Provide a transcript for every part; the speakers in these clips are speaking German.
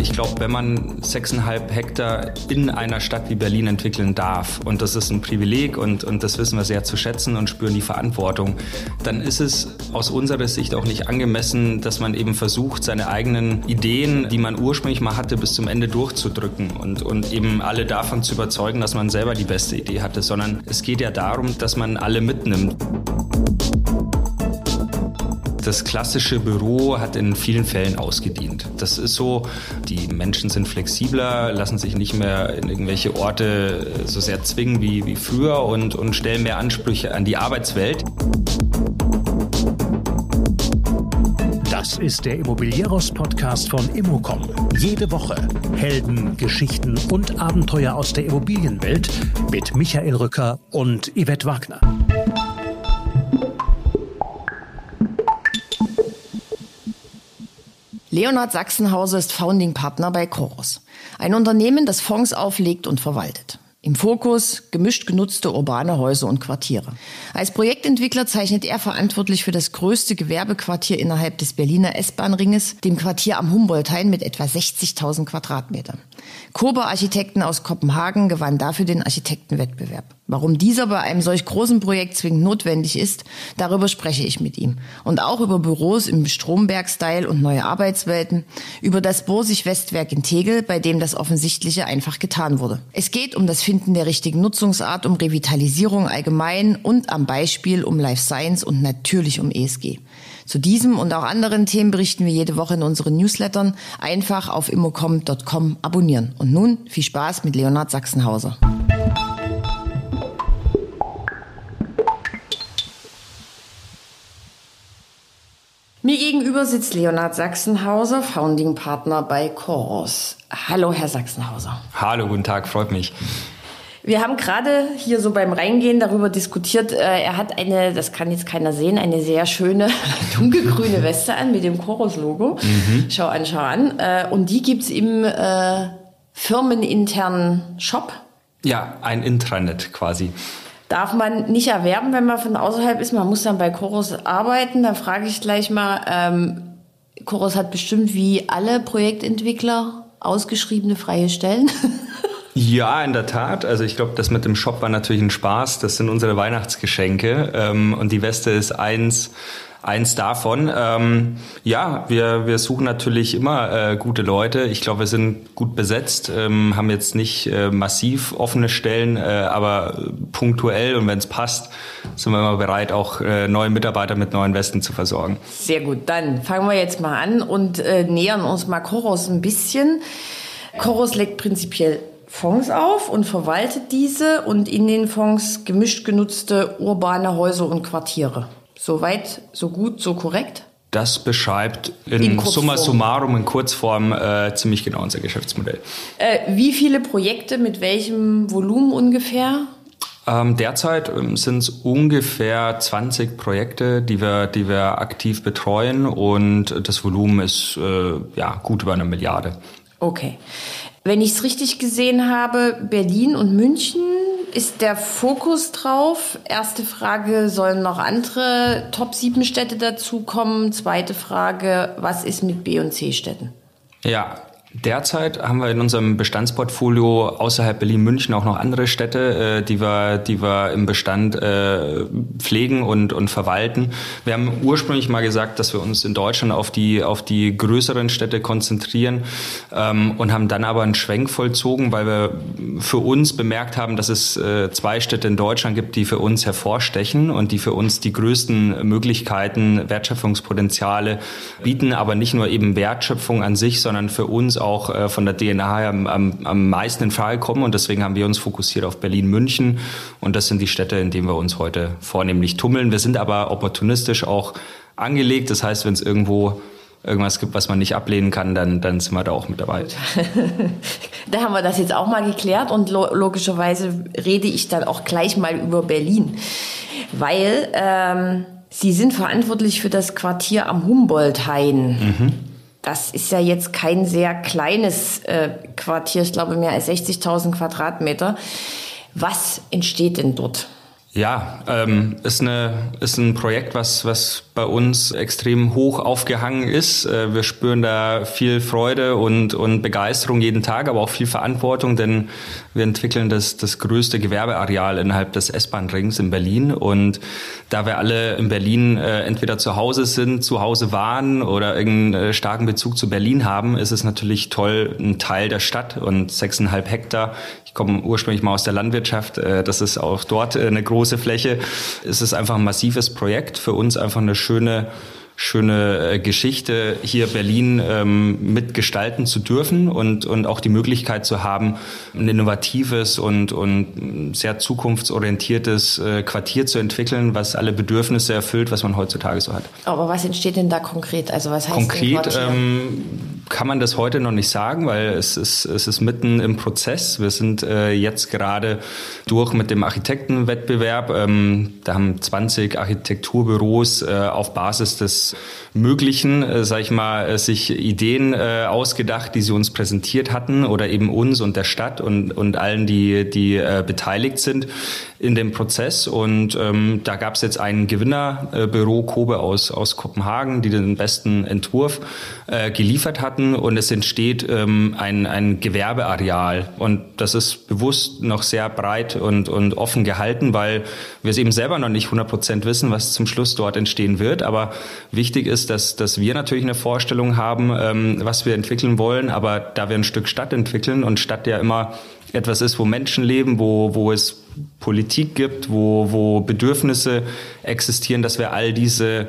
Ich glaube, wenn man sechseinhalb Hektar in einer Stadt wie Berlin entwickeln darf, und das ist ein Privileg und, und das wissen wir sehr zu schätzen und spüren die Verantwortung, dann ist es aus unserer Sicht auch nicht angemessen, dass man eben versucht, seine eigenen Ideen, die man ursprünglich mal hatte, bis zum Ende durchzudrücken und, und eben alle davon zu überzeugen, dass man selber die beste Idee hatte, sondern es geht ja darum, dass man alle mitnimmt das klassische Büro hat in vielen Fällen ausgedient. Das ist so, die Menschen sind flexibler, lassen sich nicht mehr in irgendwelche Orte so sehr zwingen wie, wie früher und, und stellen mehr Ansprüche an die Arbeitswelt. Das ist der Immobilieros-Podcast von Immocom. Jede Woche Helden, Geschichten und Abenteuer aus der Immobilienwelt mit Michael Rücker und Yvette Wagner. Leonhard Sachsenhauser ist Founding-Partner bei Chorus, ein Unternehmen, das Fonds auflegt und verwaltet. Im Fokus gemischt genutzte urbane Häuser und Quartiere. Als Projektentwickler zeichnet er verantwortlich für das größte Gewerbequartier innerhalb des Berliner S-Bahn-Ringes, dem Quartier am Humboldt-Hain mit etwa 60.000 Quadratmetern. Kober Architekten aus Kopenhagen gewann dafür den Architektenwettbewerb. Warum dieser bei einem solch großen Projekt zwingend notwendig ist, darüber spreche ich mit ihm. Und auch über Büros im Stromberg-Style und neue Arbeitswelten, über das Borsig-Westwerk in Tegel, bei dem das Offensichtliche einfach getan wurde. Es geht um das Finden der richtigen Nutzungsart, um Revitalisierung allgemein und am Beispiel um Life Science und natürlich um ESG. Zu diesem und auch anderen Themen berichten wir jede Woche in unseren Newslettern. Einfach auf immocom.com abonnieren. Und nun viel Spaß mit Leonhard Sachsenhauser. Mir gegenüber sitzt Leonhard Sachsenhauser, Founding Partner bei Chorus. Hallo, Herr Sachsenhauser. Hallo, guten Tag, freut mich. Wir haben gerade hier so beim Reingehen darüber diskutiert. Äh, er hat eine, das kann jetzt keiner sehen, eine sehr schöne dunkelgrüne Weste an mit dem Chorus-Logo. Mhm. Schau an, schau an. Äh, und die gibt's im äh, firmeninternen Shop. Ja, ein Intranet quasi. Darf man nicht erwerben, wenn man von außerhalb ist. Man muss dann bei Chorus arbeiten. Da frage ich gleich mal, ähm, Chorus hat bestimmt wie alle Projektentwickler ausgeschriebene freie Stellen. Ja, in der Tat. Also ich glaube, das mit dem Shop war natürlich ein Spaß. Das sind unsere Weihnachtsgeschenke. Ähm, und die Weste ist eins, eins davon. Ähm, ja, wir, wir suchen natürlich immer äh, gute Leute. Ich glaube, wir sind gut besetzt, ähm, haben jetzt nicht äh, massiv offene Stellen, äh, aber punktuell und wenn es passt, sind wir immer bereit, auch äh, neue Mitarbeiter mit neuen Westen zu versorgen. Sehr gut, dann fangen wir jetzt mal an und äh, nähern uns mal Chorus ein bisschen. Chorus legt prinzipiell Fonds auf und verwaltet diese und in den Fonds gemischt genutzte urbane Häuser und Quartiere. Soweit, so gut, so korrekt? Das beschreibt in, in summa summarum, in Kurzform, äh, ziemlich genau unser Geschäftsmodell. Äh, wie viele Projekte mit welchem Volumen ungefähr? Ähm, derzeit ähm, sind es ungefähr 20 Projekte, die wir, die wir aktiv betreuen und das Volumen ist äh, ja, gut über eine Milliarde. Okay. Wenn ich es richtig gesehen habe, Berlin und München ist der Fokus drauf. Erste Frage, sollen noch andere Top 7 Städte dazukommen? Zweite Frage, was ist mit B und C Städten? Ja, Derzeit haben wir in unserem Bestandsportfolio außerhalb Berlin-München auch noch andere Städte, äh, die wir, die wir im Bestand äh, pflegen und, und verwalten. Wir haben ursprünglich mal gesagt, dass wir uns in Deutschland auf die, auf die größeren Städte konzentrieren ähm, und haben dann aber einen Schwenk vollzogen, weil wir für uns bemerkt haben, dass es äh, zwei Städte in Deutschland gibt, die für uns hervorstechen und die für uns die größten Möglichkeiten, Wertschöpfungspotenziale bieten, aber nicht nur eben Wertschöpfung an sich, sondern für uns auch äh, von der DNA am, am, am meisten in Frage kommen. Und deswegen haben wir uns fokussiert auf Berlin-München. Und das sind die Städte, in denen wir uns heute vornehmlich tummeln. Wir sind aber opportunistisch auch angelegt. Das heißt, wenn es irgendwo irgendwas gibt, was man nicht ablehnen kann, dann, dann sind wir da auch mit dabei. da haben wir das jetzt auch mal geklärt und lo logischerweise rede ich dann auch gleich mal über Berlin, weil ähm, Sie sind verantwortlich für das Quartier am Humboldt-Hain. Mhm. Das ist ja jetzt kein sehr kleines äh, Quartier, ich glaube mehr als 60.000 Quadratmeter. Was entsteht denn dort? Ja, ähm, ist, eine, ist ein Projekt, was, was bei uns extrem hoch aufgehangen ist. Äh, wir spüren da viel Freude und, und Begeisterung jeden Tag, aber auch viel Verantwortung, denn wir entwickeln das, das größte Gewerbeareal innerhalb des S-Bahn-Rings in Berlin. Und da wir alle in Berlin äh, entweder zu Hause sind, zu Hause waren oder irgendeinen äh, starken Bezug zu Berlin haben, ist es natürlich toll, ein Teil der Stadt und sechseinhalb Hektar. Ich komme ursprünglich mal aus der Landwirtschaft. Äh, das ist auch dort äh, eine große Fläche. Es ist einfach ein massives Projekt. Für uns einfach eine schöne schöne äh, Geschichte, hier Berlin ähm, mitgestalten zu dürfen und, und auch die Möglichkeit zu haben, ein innovatives und, und sehr zukunftsorientiertes äh, Quartier zu entwickeln, was alle Bedürfnisse erfüllt, was man heutzutage so hat. Aber was entsteht denn da konkret? Also was heißt konkret ähm, kann man das heute noch nicht sagen, weil es ist, es ist mitten im Prozess. Wir sind äh, jetzt gerade durch mit dem Architektenwettbewerb. Ähm, da haben 20 Architekturbüros äh, auf Basis des Möglichen, äh, sag ich mal, äh, sich Ideen äh, ausgedacht, die sie uns präsentiert hatten oder eben uns und der Stadt und, und allen, die, die äh, beteiligt sind in dem Prozess. Und ähm, da gab es jetzt ein Gewinnerbüro, Kobe aus, aus Kopenhagen, die den besten Entwurf äh, geliefert hatten. Und es entsteht ähm, ein, ein Gewerbeareal. Und das ist bewusst noch sehr breit und, und offen gehalten, weil wir es eben selber noch nicht 100 Prozent wissen, was zum Schluss dort entstehen wird. Aber wichtig ist, dass, dass wir natürlich eine Vorstellung haben, ähm, was wir entwickeln wollen. Aber da wir ein Stück Stadt entwickeln und Stadt ja immer etwas ist, wo Menschen leben, wo, wo es Politik gibt, wo, wo Bedürfnisse existieren, dass wir all diese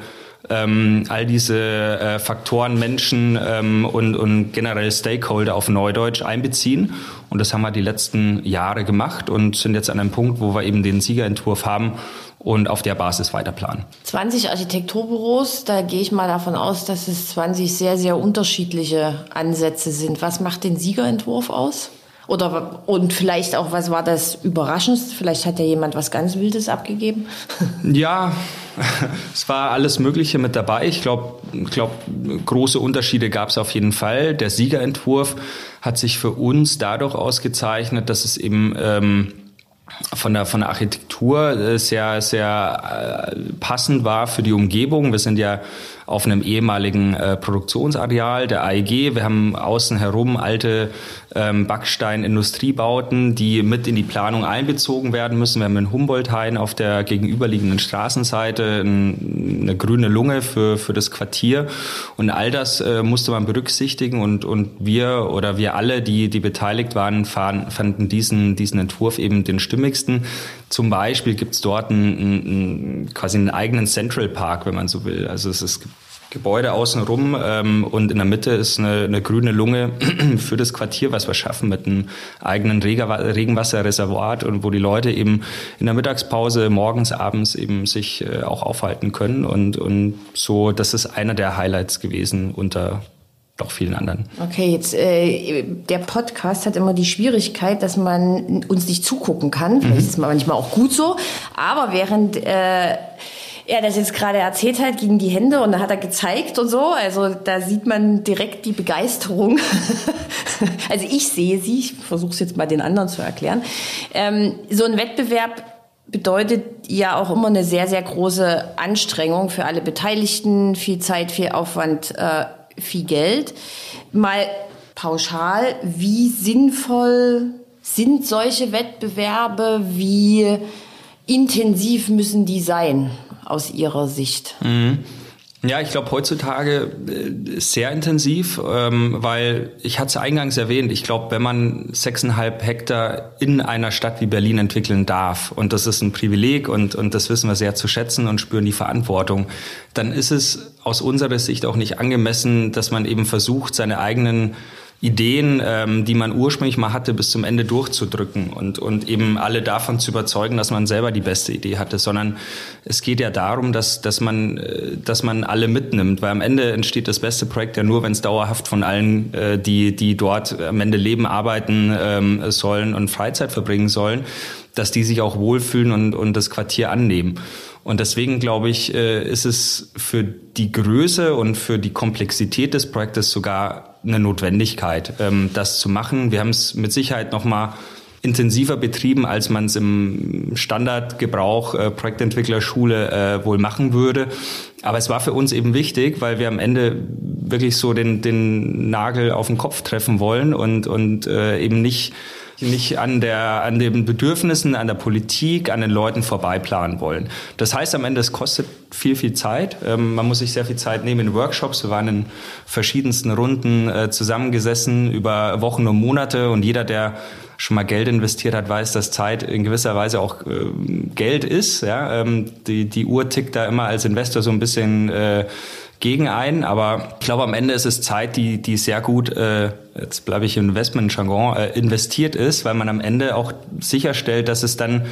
ähm, all diese äh, Faktoren, Menschen ähm, und, und generell Stakeholder auf Neudeutsch einbeziehen. Und das haben wir die letzten Jahre gemacht und sind jetzt an einem Punkt, wo wir eben den Siegerentwurf haben und auf der Basis weiter planen. 20 Architekturbüros, da gehe ich mal davon aus, dass es 20 sehr, sehr unterschiedliche Ansätze sind. Was macht den Siegerentwurf aus? Oder und vielleicht auch, was war das Überraschendste? Vielleicht hat ja jemand was ganz Wildes abgegeben. Ja, es war alles Mögliche mit dabei. Ich glaube, glaub, große Unterschiede gab es auf jeden Fall. Der Siegerentwurf hat sich für uns dadurch ausgezeichnet, dass es eben ähm, von der, von der Architektur äh, sehr, sehr äh, passend war für die Umgebung. Wir sind ja auf einem ehemaligen äh, Produktionsareal der AEG. Wir haben außen herum alte ähm, Backstein-Industriebauten, die mit in die Planung einbezogen werden müssen. Wir haben in Humboldt-Hain auf der gegenüberliegenden Straßenseite ein, eine grüne Lunge für, für das Quartier. Und all das äh, musste man berücksichtigen und, und wir oder wir alle, die, die beteiligt waren, fahren, fanden diesen, diesen Entwurf eben den stimmigsten. Zum Beispiel gibt es dort einen, einen, quasi einen eigenen Central Park, wenn man so will. Also es ist Gebäude außenrum ähm, und in der Mitte ist eine, eine grüne Lunge für das Quartier, was wir schaffen mit einem eigenen Regenwasserreservoir und wo die Leute eben in der Mittagspause, morgens, abends eben sich äh, auch aufhalten können und, und so, das ist einer der Highlights gewesen unter doch vielen anderen. Okay, jetzt äh, der Podcast hat immer die Schwierigkeit, dass man uns nicht zugucken kann. Vielleicht mhm. ist es manchmal auch gut so. Aber während äh, er das jetzt gerade erzählt hat, gingen die Hände und da hat er gezeigt und so. Also da sieht man direkt die Begeisterung. also ich sehe sie. Ich versuche es jetzt mal den anderen zu erklären. Ähm, so ein Wettbewerb bedeutet ja auch immer eine sehr, sehr große Anstrengung für alle Beteiligten. Viel Zeit, viel Aufwand. Äh, viel Geld. Mal pauschal, wie sinnvoll sind solche Wettbewerbe? Wie intensiv müssen die sein aus Ihrer Sicht? Mhm. Ja, ich glaube heutzutage äh, sehr intensiv, ähm, weil ich hatte es eingangs erwähnt, ich glaube, wenn man sechseinhalb Hektar in einer Stadt wie Berlin entwickeln darf, und das ist ein Privileg und, und das wissen wir sehr zu schätzen und spüren die Verantwortung, dann ist es aus unserer Sicht auch nicht angemessen, dass man eben versucht, seine eigenen Ideen, ähm, die man ursprünglich mal hatte, bis zum Ende durchzudrücken und, und eben alle davon zu überzeugen, dass man selber die beste Idee hatte, sondern es geht ja darum, dass, dass, man, äh, dass man alle mitnimmt, weil am Ende entsteht das beste Projekt ja nur, wenn es dauerhaft von allen, äh, die, die dort am Ende leben, arbeiten ähm, sollen und Freizeit verbringen sollen, dass die sich auch wohlfühlen und, und das Quartier annehmen. Und deswegen glaube ich, äh, ist es für die Größe und für die Komplexität des Projektes sogar eine Notwendigkeit, ähm, das zu machen. Wir haben es mit Sicherheit noch mal intensiver betrieben, als man es im Standardgebrauch äh, Projektentwicklerschule äh, wohl machen würde. Aber es war für uns eben wichtig, weil wir am Ende wirklich so den, den Nagel auf den Kopf treffen wollen und, und eben nicht nicht an der an den Bedürfnissen, an der Politik, an den Leuten vorbeiplanen wollen. Das heißt am Ende, es kostet viel, viel Zeit. Ähm, man muss sich sehr viel Zeit nehmen in Workshops. Wir waren in verschiedensten Runden äh, zusammengesessen über Wochen und Monate und jeder, der schon mal Geld investiert hat, weiß, dass Zeit in gewisser Weise auch äh, Geld ist. Ja? Ähm, die, die Uhr tickt da immer als Investor so ein bisschen äh, gegen ein, aber ich glaube, am Ende ist es Zeit, die, die sehr gut, äh, jetzt bleibe ich im Investment-Jargon, äh, investiert ist, weil man am Ende auch sicherstellt, dass es dann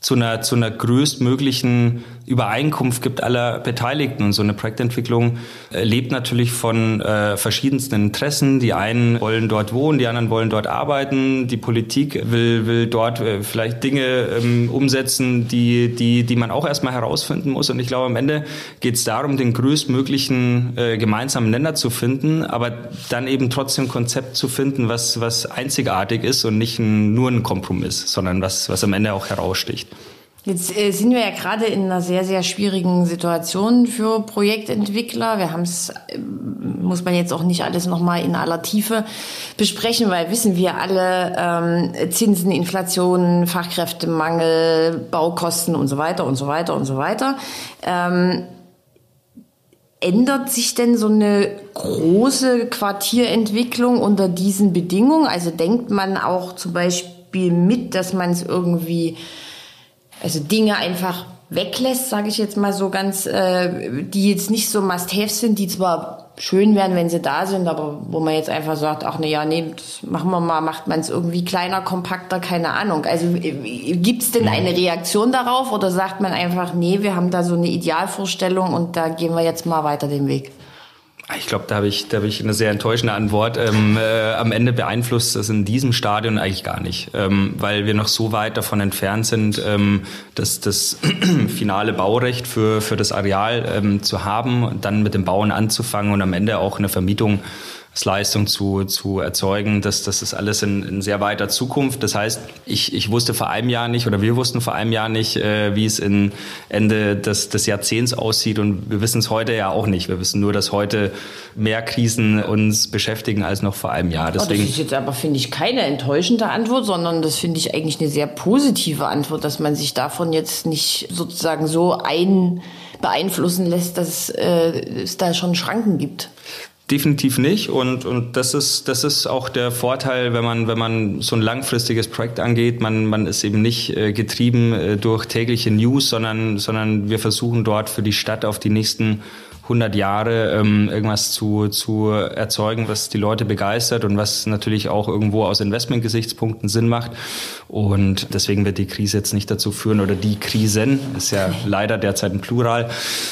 zu einer, zu einer größtmöglichen Übereinkunft gibt aller Beteiligten. Und so eine Projektentwicklung äh, lebt natürlich von äh, verschiedensten Interessen. Die einen wollen dort wohnen, die anderen wollen dort arbeiten. Die Politik will, will dort äh, vielleicht Dinge ähm, umsetzen, die, die, die man auch erstmal herausfinden muss. Und ich glaube, am Ende geht es darum, den größtmöglichen äh, gemeinsamen Nenner zu finden, aber dann eben trotzdem ein Konzept zu finden, was, was einzigartig ist und nicht ein, nur ein Kompromiss, sondern was, was am Ende auch heraussticht. Jetzt äh, sind wir ja gerade in einer sehr, sehr schwierigen Situation für Projektentwickler. Wir haben es, äh, muss man jetzt auch nicht alles nochmal in aller Tiefe besprechen, weil wissen wir alle, ähm, Zinsen, Inflation, Fachkräftemangel, Baukosten und so weiter und so weiter und so weiter. Ähm, Ändert sich denn so eine große Quartierentwicklung unter diesen Bedingungen? Also denkt man auch zum Beispiel mit, dass man es irgendwie also Dinge einfach weglässt, sage ich jetzt mal so ganz, äh, die jetzt nicht so Must-Haves sind, die zwar schön wären, wenn sie da sind, aber wo man jetzt einfach sagt, ach ne, ja, nee, das machen wir mal, macht man es irgendwie kleiner, kompakter, keine Ahnung. Also äh, gibt's denn eine Reaktion darauf oder sagt man einfach, nee, wir haben da so eine Idealvorstellung und da gehen wir jetzt mal weiter den Weg? Ich glaube, da habe ich, da hab ich eine sehr enttäuschende Antwort. Ähm, äh, am Ende beeinflusst das in diesem Stadion eigentlich gar nicht, ähm, weil wir noch so weit davon entfernt sind, ähm, dass das finale Baurecht für, für das Areal ähm, zu haben, dann mit dem Bauen anzufangen und am Ende auch eine Vermietung Leistung zu, zu erzeugen. Das, das ist alles in, in sehr weiter Zukunft. Das heißt, ich, ich wusste vor einem Jahr nicht oder wir wussten vor einem Jahr nicht, äh, wie es in Ende des, des Jahrzehnts aussieht und wir wissen es heute ja auch nicht. Wir wissen nur, dass heute mehr Krisen uns beschäftigen als noch vor einem Jahr. Deswegen, oh, das ist jetzt aber, finde ich, keine enttäuschende Antwort, sondern das finde ich eigentlich eine sehr positive Antwort, dass man sich davon jetzt nicht sozusagen so ein beeinflussen lässt, dass äh, es da schon Schranken gibt. Definitiv nicht. Und, und das ist, das ist auch der Vorteil, wenn man, wenn man so ein langfristiges Projekt angeht. Man, man ist eben nicht äh, getrieben äh, durch tägliche News, sondern, sondern wir versuchen dort für die Stadt auf die nächsten 100 Jahre ähm, irgendwas zu, zu erzeugen, was die Leute begeistert und was natürlich auch irgendwo aus Investmentgesichtspunkten Sinn macht. Und deswegen wird die Krise jetzt nicht dazu führen, oder die Krisen, ist ja leider derzeit ein Plural,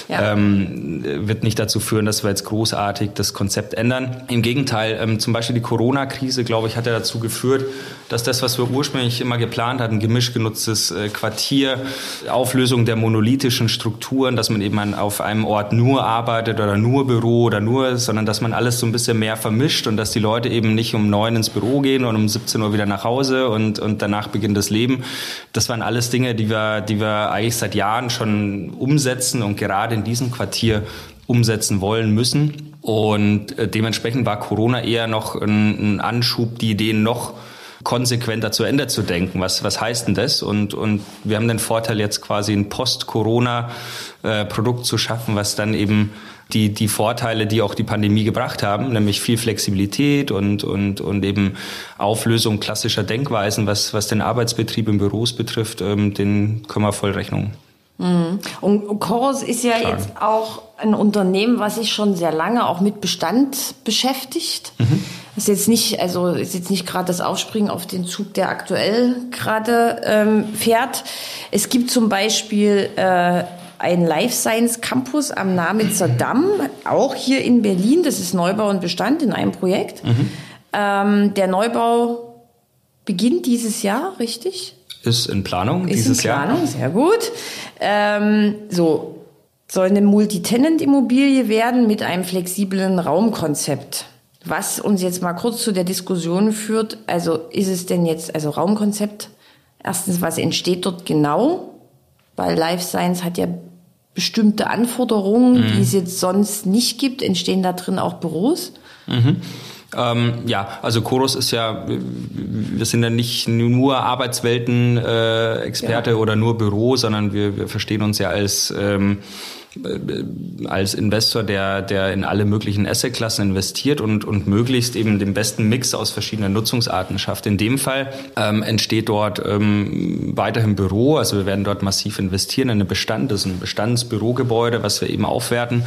ja. ähm, wird nicht dazu führen, dass wir jetzt großartig das Konzept ändern. Im Gegenteil, ähm, zum Beispiel die Corona-Krise, glaube ich, hat ja dazu geführt, dass das, was wir ursprünglich immer geplant hatten, gemischt genutztes äh, Quartier, Auflösung der monolithischen Strukturen, dass man eben an, auf einem Ort nur arbeitet oder nur Büro oder nur, sondern dass man alles so ein bisschen mehr vermischt und dass die Leute eben nicht um neun ins Büro gehen und um 17 Uhr wieder nach Hause und, und danach beginnt das Leben. Das waren alles Dinge, die wir, die wir eigentlich seit Jahren schon umsetzen und gerade in diesem Quartier umsetzen wollen müssen. Und äh, dementsprechend war Corona eher noch ein, ein Anschub, die Ideen noch konsequenter zu Ende zu denken. Was, was heißt denn das? Und, und wir haben den Vorteil, jetzt quasi ein Post-Corona-Produkt zu schaffen, was dann eben die, die Vorteile, die auch die Pandemie gebracht haben, nämlich viel Flexibilität und, und, und eben Auflösung klassischer Denkweisen, was, was den Arbeitsbetrieb in Büros betrifft, ähm, den können wir voll Rechnung Mhm. Und Chorus ist ja Klar. jetzt auch ein Unternehmen, was sich schon sehr lange auch mit Bestand beschäftigt. Mhm. Ist jetzt nicht, also ist jetzt nicht gerade das Aufspringen auf den Zug, der aktuell gerade ähm, fährt. Es gibt zum Beispiel äh, ein Life Science Campus am Namitzer Damm, auch hier in Berlin. Das ist Neubau und Bestand in einem Projekt. Mhm. Ähm, der Neubau beginnt dieses Jahr, richtig? Ist in Planung ist dieses in Planung, Jahr. sehr gut. Ähm, so, soll eine Multitenant-Immobilie werden mit einem flexiblen Raumkonzept. Was uns jetzt mal kurz zu der Diskussion führt, also ist es denn jetzt, also Raumkonzept, erstens, was entsteht dort genau? Weil Life Science hat ja bestimmte Anforderungen, mhm. die es jetzt sonst nicht gibt. Entstehen da drin auch Büros? Mhm. Ähm, ja, also Chorus ist ja, wir sind ja nicht nur Arbeitswelten-Experte äh, ja. oder nur Büro, sondern wir, wir verstehen uns ja als ähm, äh, als Investor, der, der in alle möglichen Assetklassen investiert und, und möglichst eben den besten Mix aus verschiedenen Nutzungsarten schafft. In dem Fall ähm, entsteht dort ähm, weiterhin Büro, also wir werden dort massiv investieren in den Bestand, das ist ein Bestandsbürogebäude, was wir eben aufwerten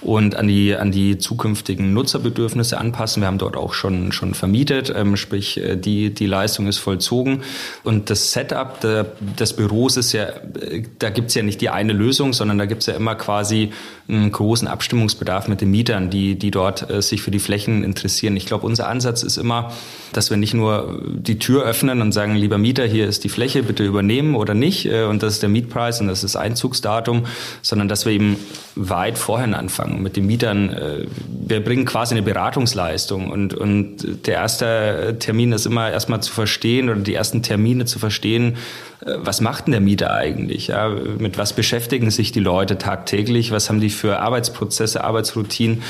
und an die, an die zukünftigen Nutzerbedürfnisse anpassen. Wir haben dort auch schon, schon vermietet, ähm, sprich äh, die, die Leistung ist vollzogen und das Setup der, des Büros ist ja, äh, da gibt's ja nicht die eine Lösung, sondern da gibt's ja immer quasi einen großen Abstimmungsbedarf mit den Mietern, die, die dort äh, sich für die Flächen interessieren. Ich glaube, unser Ansatz ist immer, dass wir nicht nur die Tür öffnen und sagen, lieber Mieter, hier ist die Fläche, bitte übernehmen oder nicht, äh, und das ist der Mietpreis und das ist das Einzugsdatum, sondern dass wir eben weit vorhin anfangen mit den Mietern. Äh, wir bringen quasi eine Beratungsleistung und, und der erste Termin ist immer erstmal zu verstehen oder die ersten Termine zu verstehen, was macht denn der Mieter eigentlich? Ja? Mit was beschäftigen sich die Leute tagtäglich? Was haben die für Arbeitsprozesse, Arbeitsroutinen?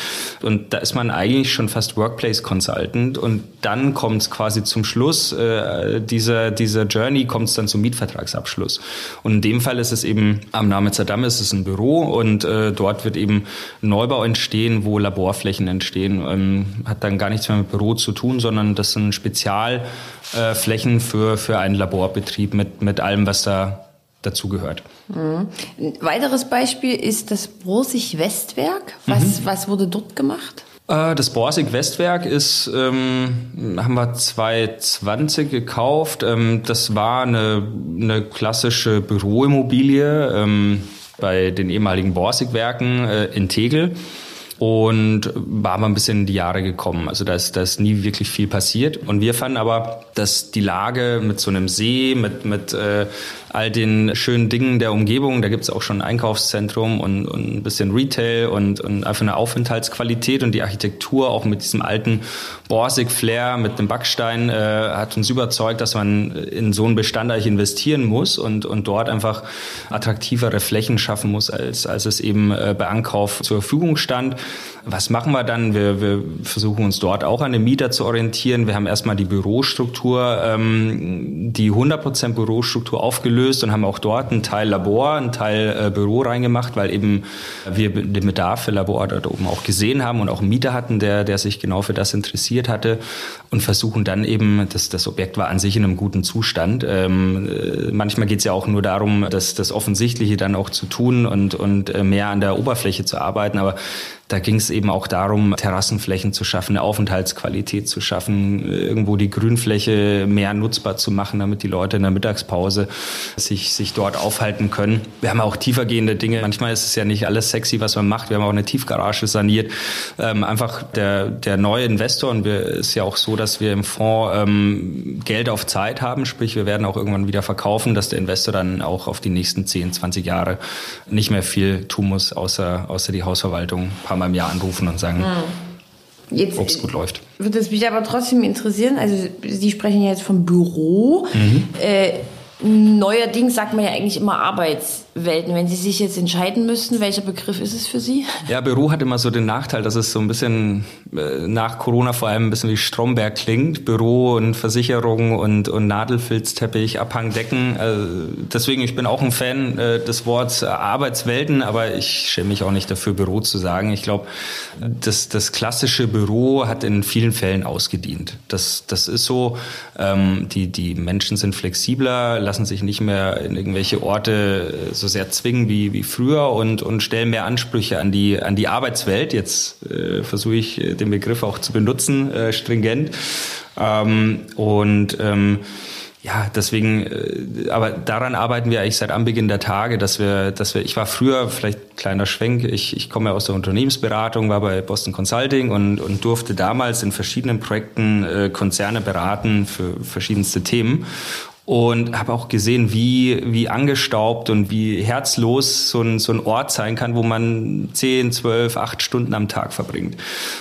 Und da ist man eigentlich schon fast Workplace Consultant. Und dann kommt es quasi zum Schluss äh, dieser, dieser Journey, kommt es dann zum Mietvertragsabschluss. Und in dem Fall ist es eben am Namezer ist es ein Büro und äh, dort wird eben Neubau entstehen, wo Laborflächen entstehen. Ähm, hat dann gar nichts mehr mit Büro zu tun, sondern das sind Spezialflächen äh, für, für einen Laborbetrieb mit, mit allem, was da dazugehört. Mhm. Ein weiteres Beispiel ist das Borsig-Westwerk. Was, mhm. was wurde dort gemacht? Äh, das Borsig Westwerk ist, ähm, haben wir 2020 gekauft. Ähm, das war eine, eine klassische Büroimmobilie ähm, bei den ehemaligen Borsig-Werken äh, in Tegel und war aber ein bisschen in die Jahre gekommen. Also da ist, da ist nie wirklich viel passiert. Und wir fanden aber, dass die Lage mit so einem See, mit, mit äh, all den schönen Dingen der Umgebung. Da gibt es auch schon ein Einkaufszentrum und, und ein bisschen Retail und, und einfach eine Aufenthaltsqualität und die Architektur auch mit diesem alten Borsig-Flair mit dem Backstein äh, hat uns überzeugt, dass man in so einen Bestand eigentlich investieren muss und, und dort einfach attraktivere Flächen schaffen muss, als, als es eben äh, bei Ankauf zur Verfügung stand. Was machen wir dann? Wir, wir versuchen uns dort auch an den Mieter zu orientieren. Wir haben erstmal die Bürostruktur, ähm, die 100% Bürostruktur aufgelöst und haben auch dort einen Teil Labor, einen Teil äh, Büro reingemacht, weil eben wir den Bedarf für Labor dort oben auch gesehen haben und auch einen Mieter hatten, der, der sich genau für das interessiert hatte und versuchen dann eben, das, das Objekt war an sich in einem guten Zustand. Ähm, äh, manchmal geht es ja auch nur darum, das, das Offensichtliche dann auch zu tun und, und äh, mehr an der Oberfläche zu arbeiten, aber da ging es eben auch darum, Terrassenflächen zu schaffen, eine Aufenthaltsqualität zu schaffen, irgendwo die Grünfläche mehr nutzbar zu machen, damit die Leute in der Mittagspause sich, sich dort aufhalten können. Wir haben auch tiefergehende Dinge. Manchmal ist es ja nicht alles sexy, was man macht. Wir haben auch eine Tiefgarage saniert. Ähm, einfach der, der neue Investor, und wir ist ja auch so, dass wir im Fonds ähm, Geld auf Zeit haben, sprich wir werden auch irgendwann wieder verkaufen, dass der Investor dann auch auf die nächsten 10, 20 Jahre nicht mehr viel tun muss, außer, außer die Hausverwaltung paar Mal im Jahr anrufen und sagen, Jetzt ob es gut läuft. Würde es mich aber trotzdem interessieren, also Sie sprechen jetzt vom Büro. Mhm. Äh, neuerdings sagt man ja eigentlich immer Arbeits Welten. Wenn Sie sich jetzt entscheiden müssten, welcher Begriff ist es für Sie? Ja, Büro hat immer so den Nachteil, dass es so ein bisschen äh, nach Corona vor allem ein bisschen wie Stromberg klingt. Büro und Versicherung und, und Nadelfilzteppich, Abhangdecken. Also deswegen, ich bin auch ein Fan äh, des Wortes Arbeitswelten, aber ich schäme mich auch nicht dafür, Büro zu sagen. Ich glaube, das, das klassische Büro hat in vielen Fällen ausgedient. Das, das ist so. Ähm, die, die Menschen sind flexibler, lassen sich nicht mehr in irgendwelche Orte so so sehr zwingen wie, wie früher und, und stellen mehr Ansprüche an die, an die Arbeitswelt. Jetzt äh, versuche ich äh, den Begriff auch zu benutzen, äh, stringent. Ähm, und ähm, ja, deswegen, äh, aber daran arbeiten wir eigentlich seit Anbeginn der Tage, dass wir, dass wir, ich war früher, vielleicht kleiner Schwenk, ich, ich komme ja aus der Unternehmensberatung, war bei Boston Consulting und, und durfte damals in verschiedenen Projekten äh, Konzerne beraten für verschiedenste Themen und habe auch gesehen, wie, wie angestaubt und wie herzlos so ein, so ein Ort sein kann, wo man 10, 12, 8 Stunden am Tag verbringt.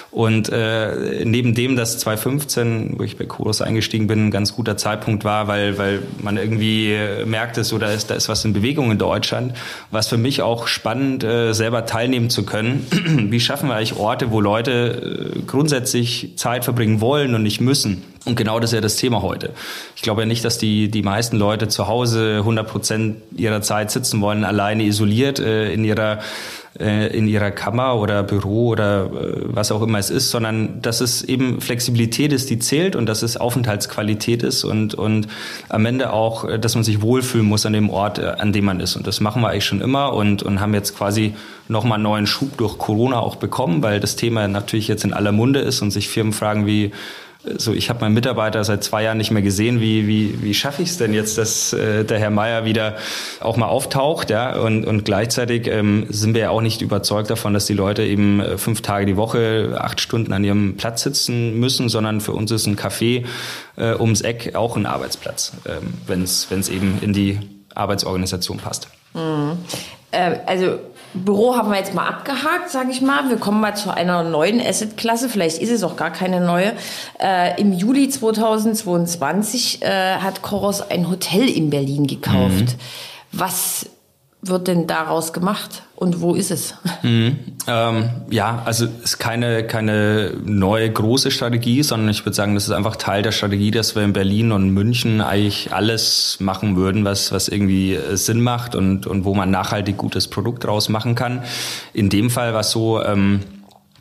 Und äh, neben dem, dass 2015, wo ich bei Chorus eingestiegen bin, ein ganz guter Zeitpunkt war, weil, weil man irgendwie merkte, so da ist, da ist was in Bewegung in Deutschland, was für mich auch spannend, äh, selber teilnehmen zu können. wie schaffen wir eigentlich Orte, wo Leute äh, grundsätzlich Zeit verbringen wollen und nicht müssen? Und genau das ist ja das Thema heute. Ich glaube ja nicht, dass die, die meisten Leute zu Hause 100 Prozent ihrer Zeit sitzen wollen, alleine isoliert äh, in ihrer äh, in ihrer Kammer oder Büro oder äh, was auch immer es ist, sondern dass es eben Flexibilität ist, die zählt und dass es Aufenthaltsqualität ist und, und am Ende auch, äh, dass man sich wohlfühlen muss an dem Ort, äh, an dem man ist. Und das machen wir eigentlich schon immer und, und haben jetzt quasi nochmal einen neuen Schub durch Corona auch bekommen, weil das Thema natürlich jetzt in aller Munde ist und sich Firmen fragen, wie so ich habe meinen Mitarbeiter seit zwei Jahren nicht mehr gesehen. Wie, wie, wie schaffe ich es denn jetzt, dass äh, der Herr Meier wieder auch mal auftaucht? Ja? Und, und gleichzeitig ähm, sind wir ja auch nicht überzeugt davon, dass die Leute eben äh, fünf Tage die Woche acht Stunden an ihrem Platz sitzen müssen, sondern für uns ist ein Café äh, ums Eck auch ein Arbeitsplatz, ähm, wenn es eben in die Arbeitsorganisation passt. Mhm. Äh, also Büro haben wir jetzt mal abgehakt, sage ich mal. Wir kommen mal zu einer neuen Asset-Klasse. Vielleicht ist es auch gar keine neue. Äh, Im Juli 2022 äh, hat Koros ein Hotel in Berlin gekauft. Mhm. Was wird denn daraus gemacht und wo ist es? Mhm. Ähm, ja, also es ist keine, keine neue große Strategie, sondern ich würde sagen, das ist einfach Teil der Strategie, dass wir in Berlin und München eigentlich alles machen würden, was, was irgendwie äh, Sinn macht und, und wo man nachhaltig gutes Produkt draus machen kann. In dem Fall war es so, ähm,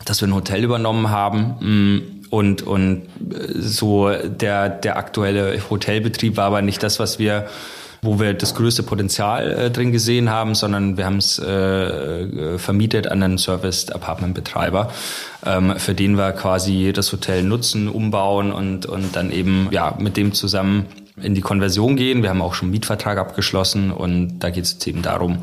dass wir ein Hotel übernommen haben. Mm, und, und äh, so der, der aktuelle Hotelbetrieb war aber nicht das, was wir wo wir das größte Potenzial äh, drin gesehen haben, sondern wir haben es äh, äh, vermietet an einen Service-Apartment-Betreiber, ähm, für den wir quasi das Hotel nutzen, umbauen und, und dann eben ja mit dem zusammen in die Konversion gehen. Wir haben auch schon einen Mietvertrag abgeschlossen und da geht es eben darum,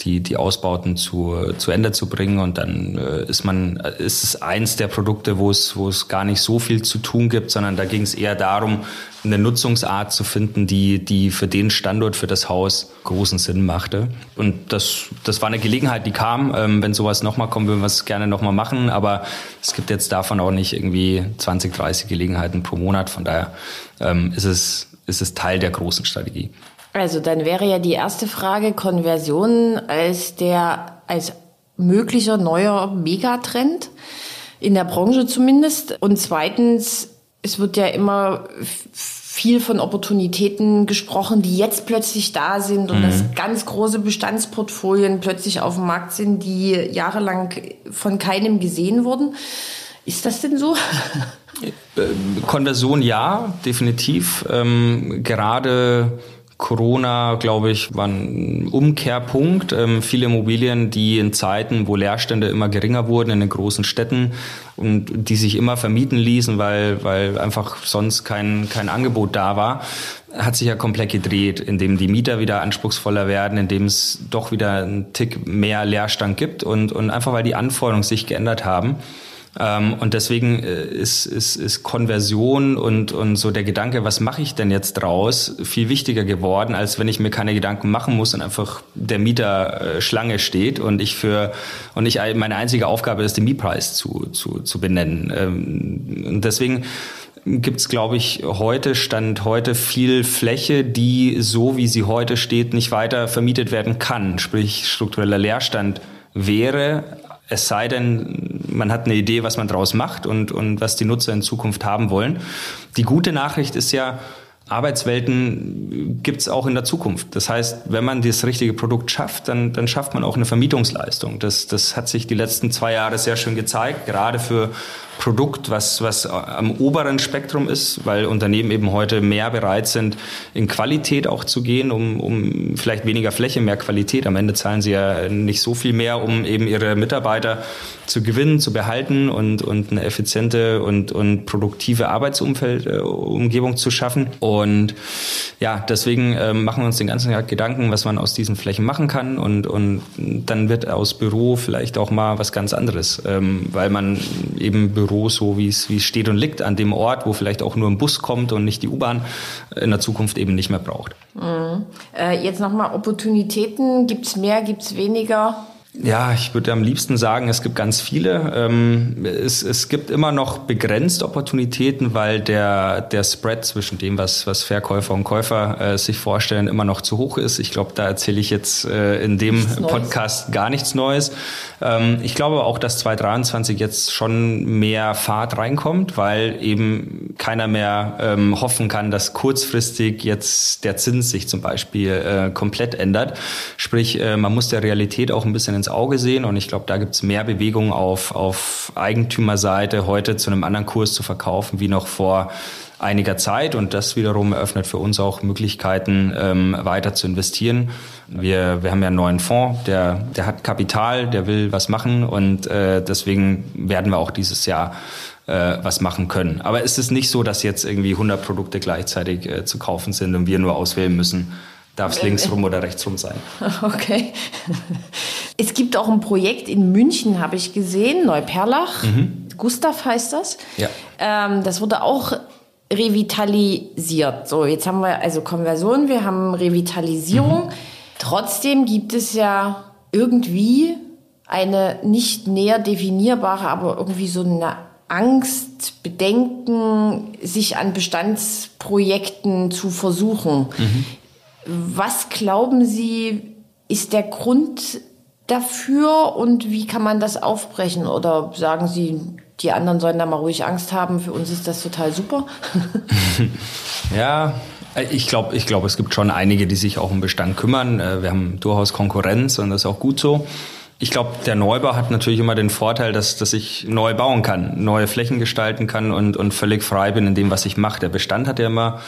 die, die Ausbauten zu, zu Ende zu bringen. Und dann äh, ist man, ist es eins der Produkte, wo es, wo es gar nicht so viel zu tun gibt, sondern da ging es eher darum, eine Nutzungsart zu finden, die, die für den Standort, für das Haus großen Sinn machte. Und das, das war eine Gelegenheit, die kam. Ähm, wenn sowas nochmal kommt, würden wir es gerne nochmal machen. Aber es gibt jetzt davon auch nicht irgendwie 20, 30 Gelegenheiten pro Monat. Von daher ähm, ist, es, ist es Teil der großen Strategie. Also dann wäre ja die erste Frage Konversion als der als möglicher neuer Megatrend in der Branche zumindest und zweitens es wird ja immer viel von Opportunitäten gesprochen, die jetzt plötzlich da sind und mhm. dass ganz große Bestandsportfolien plötzlich auf dem Markt sind, die jahrelang von keinem gesehen wurden. Ist das denn so? Konversion ja, definitiv. Ähm, gerade Corona, glaube ich, war ein Umkehrpunkt. Ähm, viele Immobilien, die in Zeiten, wo Leerstände immer geringer wurden in den großen Städten und die sich immer vermieten ließen, weil, weil einfach sonst kein, kein Angebot da war, hat sich ja komplett gedreht, indem die Mieter wieder anspruchsvoller werden, indem es doch wieder einen Tick mehr Leerstand gibt und, und einfach weil die Anforderungen sich geändert haben. Ähm, und deswegen äh, ist, ist, ist Konversion und, und so der Gedanke, was mache ich denn jetzt draus, viel wichtiger geworden, als wenn ich mir keine Gedanken machen muss und einfach der Mieter äh, Schlange steht und ich für und ich meine einzige Aufgabe ist, den Mietpreis zu, zu, zu benennen. Ähm, und deswegen gibt es, glaube ich, heute, Stand heute viel Fläche, die so wie sie heute steht, nicht weiter vermietet werden kann. Sprich, struktureller Leerstand wäre, es sei denn, man hat eine Idee, was man daraus macht und, und was die Nutzer in Zukunft haben wollen. Die gute Nachricht ist ja, Arbeitswelten gibt es auch in der Zukunft. Das heißt, wenn man das richtige Produkt schafft, dann, dann schafft man auch eine Vermietungsleistung. Das, das hat sich die letzten zwei Jahre sehr schön gezeigt, gerade für Produkt, was, was am oberen Spektrum ist, weil Unternehmen eben heute mehr bereit sind, in Qualität auch zu gehen, um, um vielleicht weniger Fläche, mehr Qualität. Am Ende zahlen sie ja nicht so viel mehr, um eben ihre Mitarbeiter zu gewinnen, zu behalten und, und eine effiziente und, und produktive Arbeitsumfeld, äh, Umgebung zu schaffen. Und Und ja, deswegen äh, machen wir uns den ganzen Tag Gedanken, was man aus diesen Flächen machen kann. Und, und dann wird aus Büro vielleicht auch mal was ganz anderes, ähm, weil man eben Büro so, wie es, steht und liegt, an dem Ort, wo vielleicht auch nur ein Bus kommt und nicht die U-Bahn, in der Zukunft eben nicht mehr braucht. Mhm. Äh, jetzt nochmal Opportunitäten. Gibt es mehr, gibt es weniger? Ja, ich würde am liebsten sagen, es gibt ganz viele. Ähm, es, es gibt immer noch begrenzt Opportunitäten, weil der, der Spread zwischen dem, was, was Verkäufer und Käufer äh, sich vorstellen, immer noch zu hoch ist. Ich glaube, da erzähle ich jetzt äh, in dem Podcast gar nichts Neues. Ähm, ich glaube auch, dass 2023 jetzt schon mehr Fahrt reinkommt, weil eben keiner mehr ähm, hoffen kann, dass kurzfristig jetzt der Zins sich zum Beispiel äh, komplett ändert. Sprich, man muss der Realität auch ein bisschen ins Auge sehen. Und ich glaube, da gibt es mehr Bewegung auf, auf Eigentümerseite heute zu einem anderen Kurs zu verkaufen, wie noch vor einiger Zeit. Und das wiederum eröffnet für uns auch Möglichkeiten, ähm, weiter zu investieren. Wir, wir haben ja einen neuen Fonds, der, der hat Kapital, der will was machen und äh, deswegen werden wir auch dieses Jahr äh, was machen können. Aber es ist nicht so, dass jetzt irgendwie 100 Produkte gleichzeitig äh, zu kaufen sind und wir nur auswählen müssen, darf es links rum oder rechts rum sein. Okay. Es gibt auch ein Projekt in München, habe ich gesehen, Neuperlach. Mhm. Gustav heißt das. Ja. Ähm, das wurde auch revitalisiert. So, jetzt haben wir also Konversion, wir haben Revitalisierung. Mhm. Trotzdem gibt es ja irgendwie eine nicht näher definierbare, aber irgendwie so eine Angst, Bedenken, sich an Bestandsprojekten zu versuchen. Mhm. Was glauben Sie, ist der Grund dafür und wie kann man das aufbrechen? Oder sagen Sie, die anderen sollen da mal ruhig Angst haben, für uns ist das total super? ja, ich glaube, ich glaub, es gibt schon einige, die sich auch um Bestand kümmern. Äh, wir haben durchaus Konkurrenz und das ist auch gut so. Ich glaube, der Neubau hat natürlich immer den Vorteil, dass, dass ich neu bauen kann, neue Flächen gestalten kann und, und völlig frei bin in dem, was ich mache. Der Bestand hat ja immer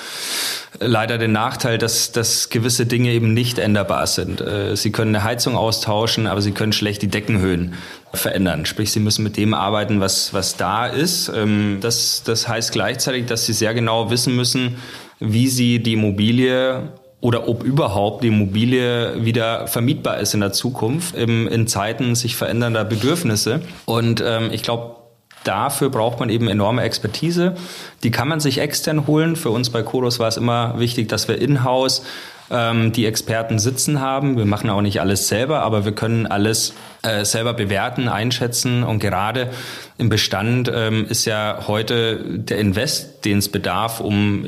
leider den Nachteil, dass, dass gewisse Dinge eben nicht änderbar sind. Äh, sie können eine Heizung austauschen, aber sie können schlecht die Deckenhöhen verändern. Sprich, sie müssen mit dem arbeiten, was, was da ist. Ähm, das, das heißt gleichzeitig, dass sie sehr genau wissen müssen, wie sie die Immobilie oder ob überhaupt die Immobilie wieder vermietbar ist in der Zukunft, im, in Zeiten sich verändernder Bedürfnisse. Und ähm, ich glaube, dafür braucht man eben enorme Expertise. Die kann man sich extern holen. Für uns bei Koros war es immer wichtig, dass wir in-house ähm, die Experten sitzen haben. Wir machen auch nicht alles selber, aber wir können alles äh, selber bewerten, einschätzen. Und gerade im Bestand ähm, ist ja heute der Invest, den es bedarf, um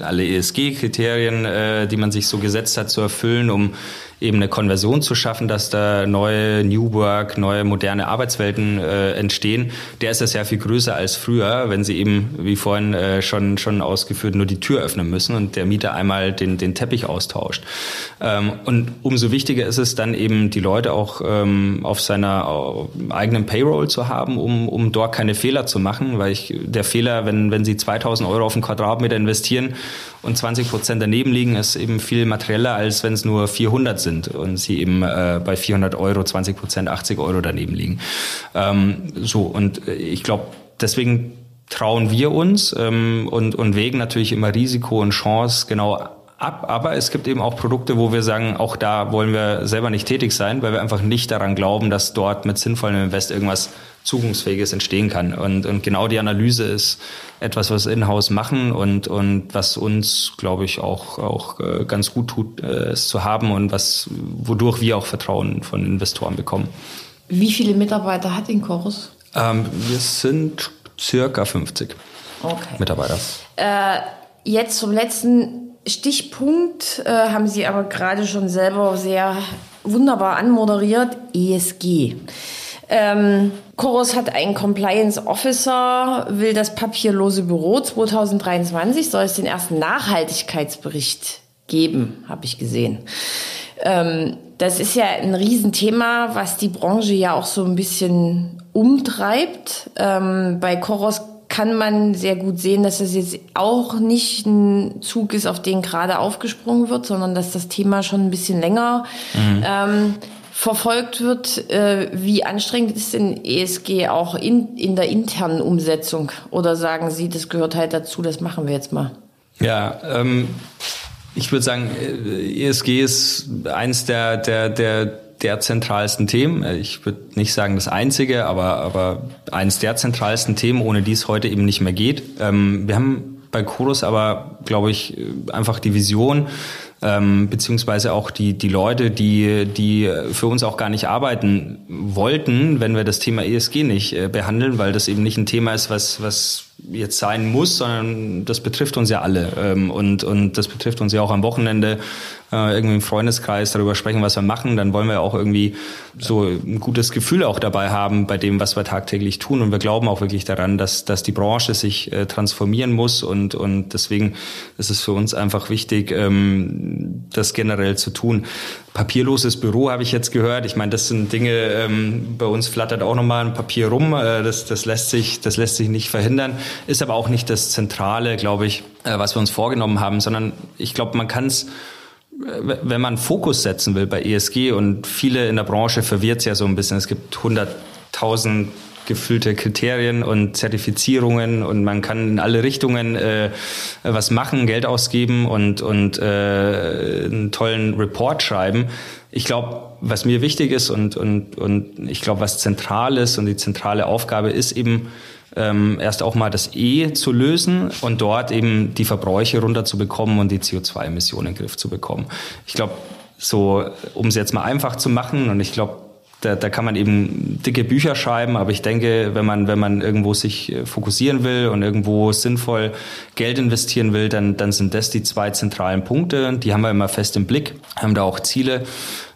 alle ESG-Kriterien, äh, die man sich so gesetzt hat, zu erfüllen, um eben eine Konversion zu schaffen, dass da neue New Work, neue moderne Arbeitswelten äh, entstehen, der ist ja sehr viel größer als früher, wenn sie eben, wie vorhin äh, schon, schon ausgeführt, nur die Tür öffnen müssen und der Mieter einmal den, den Teppich austauscht. Ähm, und umso wichtiger ist es dann eben, die Leute auch ähm, auf seiner äh, eigenen Payroll zu haben, um, um dort keine Fehler zu machen, weil ich, der Fehler, wenn, wenn sie 2000 Euro auf einen Quadratmeter investieren und 20 Prozent daneben liegen, ist eben viel materieller, als wenn es nur 400 sind und sie eben äh, bei 400 Euro 20 Prozent 80 Euro daneben liegen. Ähm, so, und äh, ich glaube, deswegen trauen wir uns ähm, und, und wägen natürlich immer Risiko und Chance genau ab. Aber es gibt eben auch Produkte, wo wir sagen, auch da wollen wir selber nicht tätig sein, weil wir einfach nicht daran glauben, dass dort mit sinnvollem Invest irgendwas Zukunftsfähiges entstehen kann. Und, und genau die Analyse ist etwas, was in-house machen und, und was uns, glaube ich, auch, auch äh, ganz gut tut, äh, es zu haben und was, wodurch wir auch Vertrauen von Investoren bekommen. Wie viele Mitarbeiter hat Incorus? Ähm, wir sind circa 50 okay. Mitarbeiter. Äh, jetzt zum letzten Stichpunkt äh, haben Sie aber gerade schon selber sehr wunderbar anmoderiert, ESG. Ähm, Chorus hat einen Compliance Officer, will das papierlose Büro 2023, soll es den ersten Nachhaltigkeitsbericht geben, habe ich gesehen. Ähm, das ist ja ein Riesenthema, was die Branche ja auch so ein bisschen umtreibt. Ähm, bei Koros kann man sehr gut sehen, dass es jetzt auch nicht ein Zug ist, auf den gerade aufgesprungen wird, sondern dass das Thema schon ein bisschen länger mhm. ähm, verfolgt wird. Äh, wie anstrengend ist denn ESG auch in, in der internen Umsetzung? Oder sagen Sie, das gehört halt dazu, das machen wir jetzt mal? Ja, ähm, ich würde sagen, äh, ESG ist eins der, der, der, der zentralsten Themen. Ich würde nicht sagen das einzige, aber, aber eins der zentralsten Themen, ohne die es heute eben nicht mehr geht. Ähm, wir haben bei Chorus aber, glaube ich, einfach die Vision, ähm, beziehungsweise auch die, die Leute, die, die für uns auch gar nicht arbeiten wollten, wenn wir das Thema ESG nicht äh, behandeln, weil das eben nicht ein Thema ist, was, was jetzt sein muss, sondern das betrifft uns ja alle. Ähm, und, und das betrifft uns ja auch am Wochenende äh, irgendwie im Freundeskreis darüber sprechen, was wir machen. Dann wollen wir auch irgendwie so ein gutes Gefühl auch dabei haben bei dem, was wir tagtäglich tun. Und wir glauben auch wirklich daran, dass, dass die Branche sich äh, transformieren muss. Und, und deswegen ist es für uns einfach wichtig, ähm, das generell zu tun. Papierloses Büro habe ich jetzt gehört. Ich meine, das sind Dinge, ähm, bei uns flattert auch nochmal ein Papier rum. Äh, das, das, lässt sich, das lässt sich nicht verhindern. Ist aber auch nicht das Zentrale, glaube ich, äh, was wir uns vorgenommen haben, sondern ich glaube, man kann es wenn man Fokus setzen will bei ESG und viele in der Branche verwirrt es ja so ein bisschen. Es gibt 100.000 gefüllte Kriterien und Zertifizierungen und man kann in alle Richtungen äh, was machen, Geld ausgeben und, und äh, einen tollen Report schreiben. Ich glaube, was mir wichtig ist und, und, und ich glaube, was zentral ist und die zentrale Aufgabe ist eben, ähm, erst auch mal das E zu lösen und dort eben die Verbräuche runterzubekommen und die CO2-Emissionen in den Griff zu bekommen. Ich glaube, so, um es jetzt mal einfach zu machen, und ich glaube, da, da kann man eben dicke Bücher schreiben, aber ich denke, wenn man, wenn man irgendwo sich äh, fokussieren will und irgendwo sinnvoll Geld investieren will, dann, dann sind das die zwei zentralen Punkte. Die haben wir immer fest im Blick, haben da auch Ziele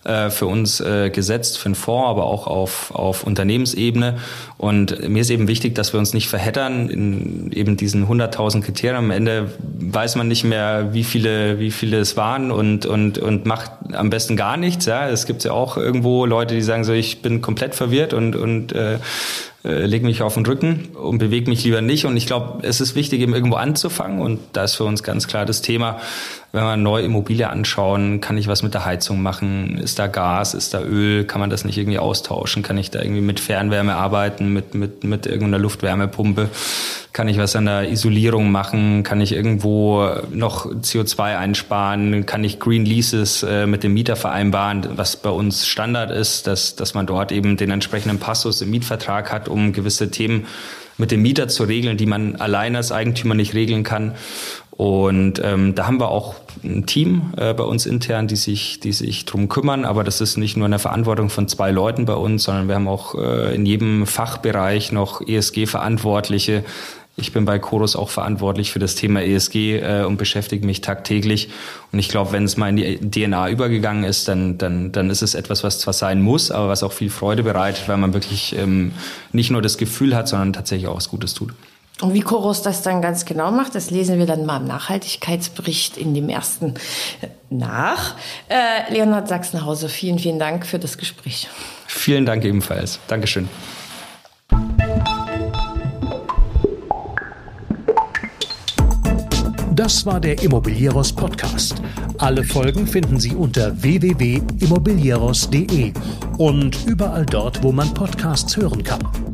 äh, für uns äh, gesetzt, für den Fonds, aber auch auf, auf Unternehmensebene. Und mir ist eben wichtig, dass wir uns nicht verheddern in eben diesen 100.000 Kriterien. Am Ende weiß man nicht mehr, wie viele, wie viele es waren und, und, und macht am besten gar nichts. Ja, es gibt ja auch irgendwo Leute, die sagen so, ich bin komplett verwirrt und, und äh, äh, lege mich auf den Rücken und bewege mich lieber nicht. Und ich glaube, es ist wichtig, eben irgendwo anzufangen. Und da ist für uns ganz klar das Thema, wenn wir neue Immobilie anschauen, kann ich was mit der Heizung machen? Ist da Gas? Ist da Öl? Kann man das nicht irgendwie austauschen? Kann ich da irgendwie mit Fernwärme arbeiten, mit, mit, mit irgendeiner Luftwärmepumpe? Kann ich was an der Isolierung machen? Kann ich irgendwo noch CO2 einsparen? Kann ich Green Leases äh, mit dem Mieter vereinbaren, was bei uns Standard ist, dass, dass man dort eben den entsprechenden Passus im Mietvertrag hat, um gewisse Themen mit dem Mieter zu regeln, die man alleine als Eigentümer nicht regeln kann. Und ähm, da haben wir auch ein Team äh, bei uns intern, die sich, die sich drum kümmern. Aber das ist nicht nur eine Verantwortung von zwei Leuten bei uns, sondern wir haben auch äh, in jedem Fachbereich noch ESG-Verantwortliche. Ich bin bei Chorus auch verantwortlich für das Thema ESG äh, und beschäftige mich tagtäglich. Und ich glaube, wenn es mal in die DNA übergegangen ist, dann, dann, dann ist es etwas, was zwar sein muss, aber was auch viel Freude bereitet, weil man wirklich ähm, nicht nur das Gefühl hat, sondern tatsächlich auch was Gutes tut. Und wie Chorus das dann ganz genau macht, das lesen wir dann mal im Nachhaltigkeitsbericht in dem ersten nach. Äh, Leonhard Sachsenhauser, vielen, vielen Dank für das Gespräch. Vielen Dank ebenfalls. Dankeschön. Das war der Immobilieros Podcast. Alle Folgen finden Sie unter www.immobilieros.de und überall dort, wo man Podcasts hören kann.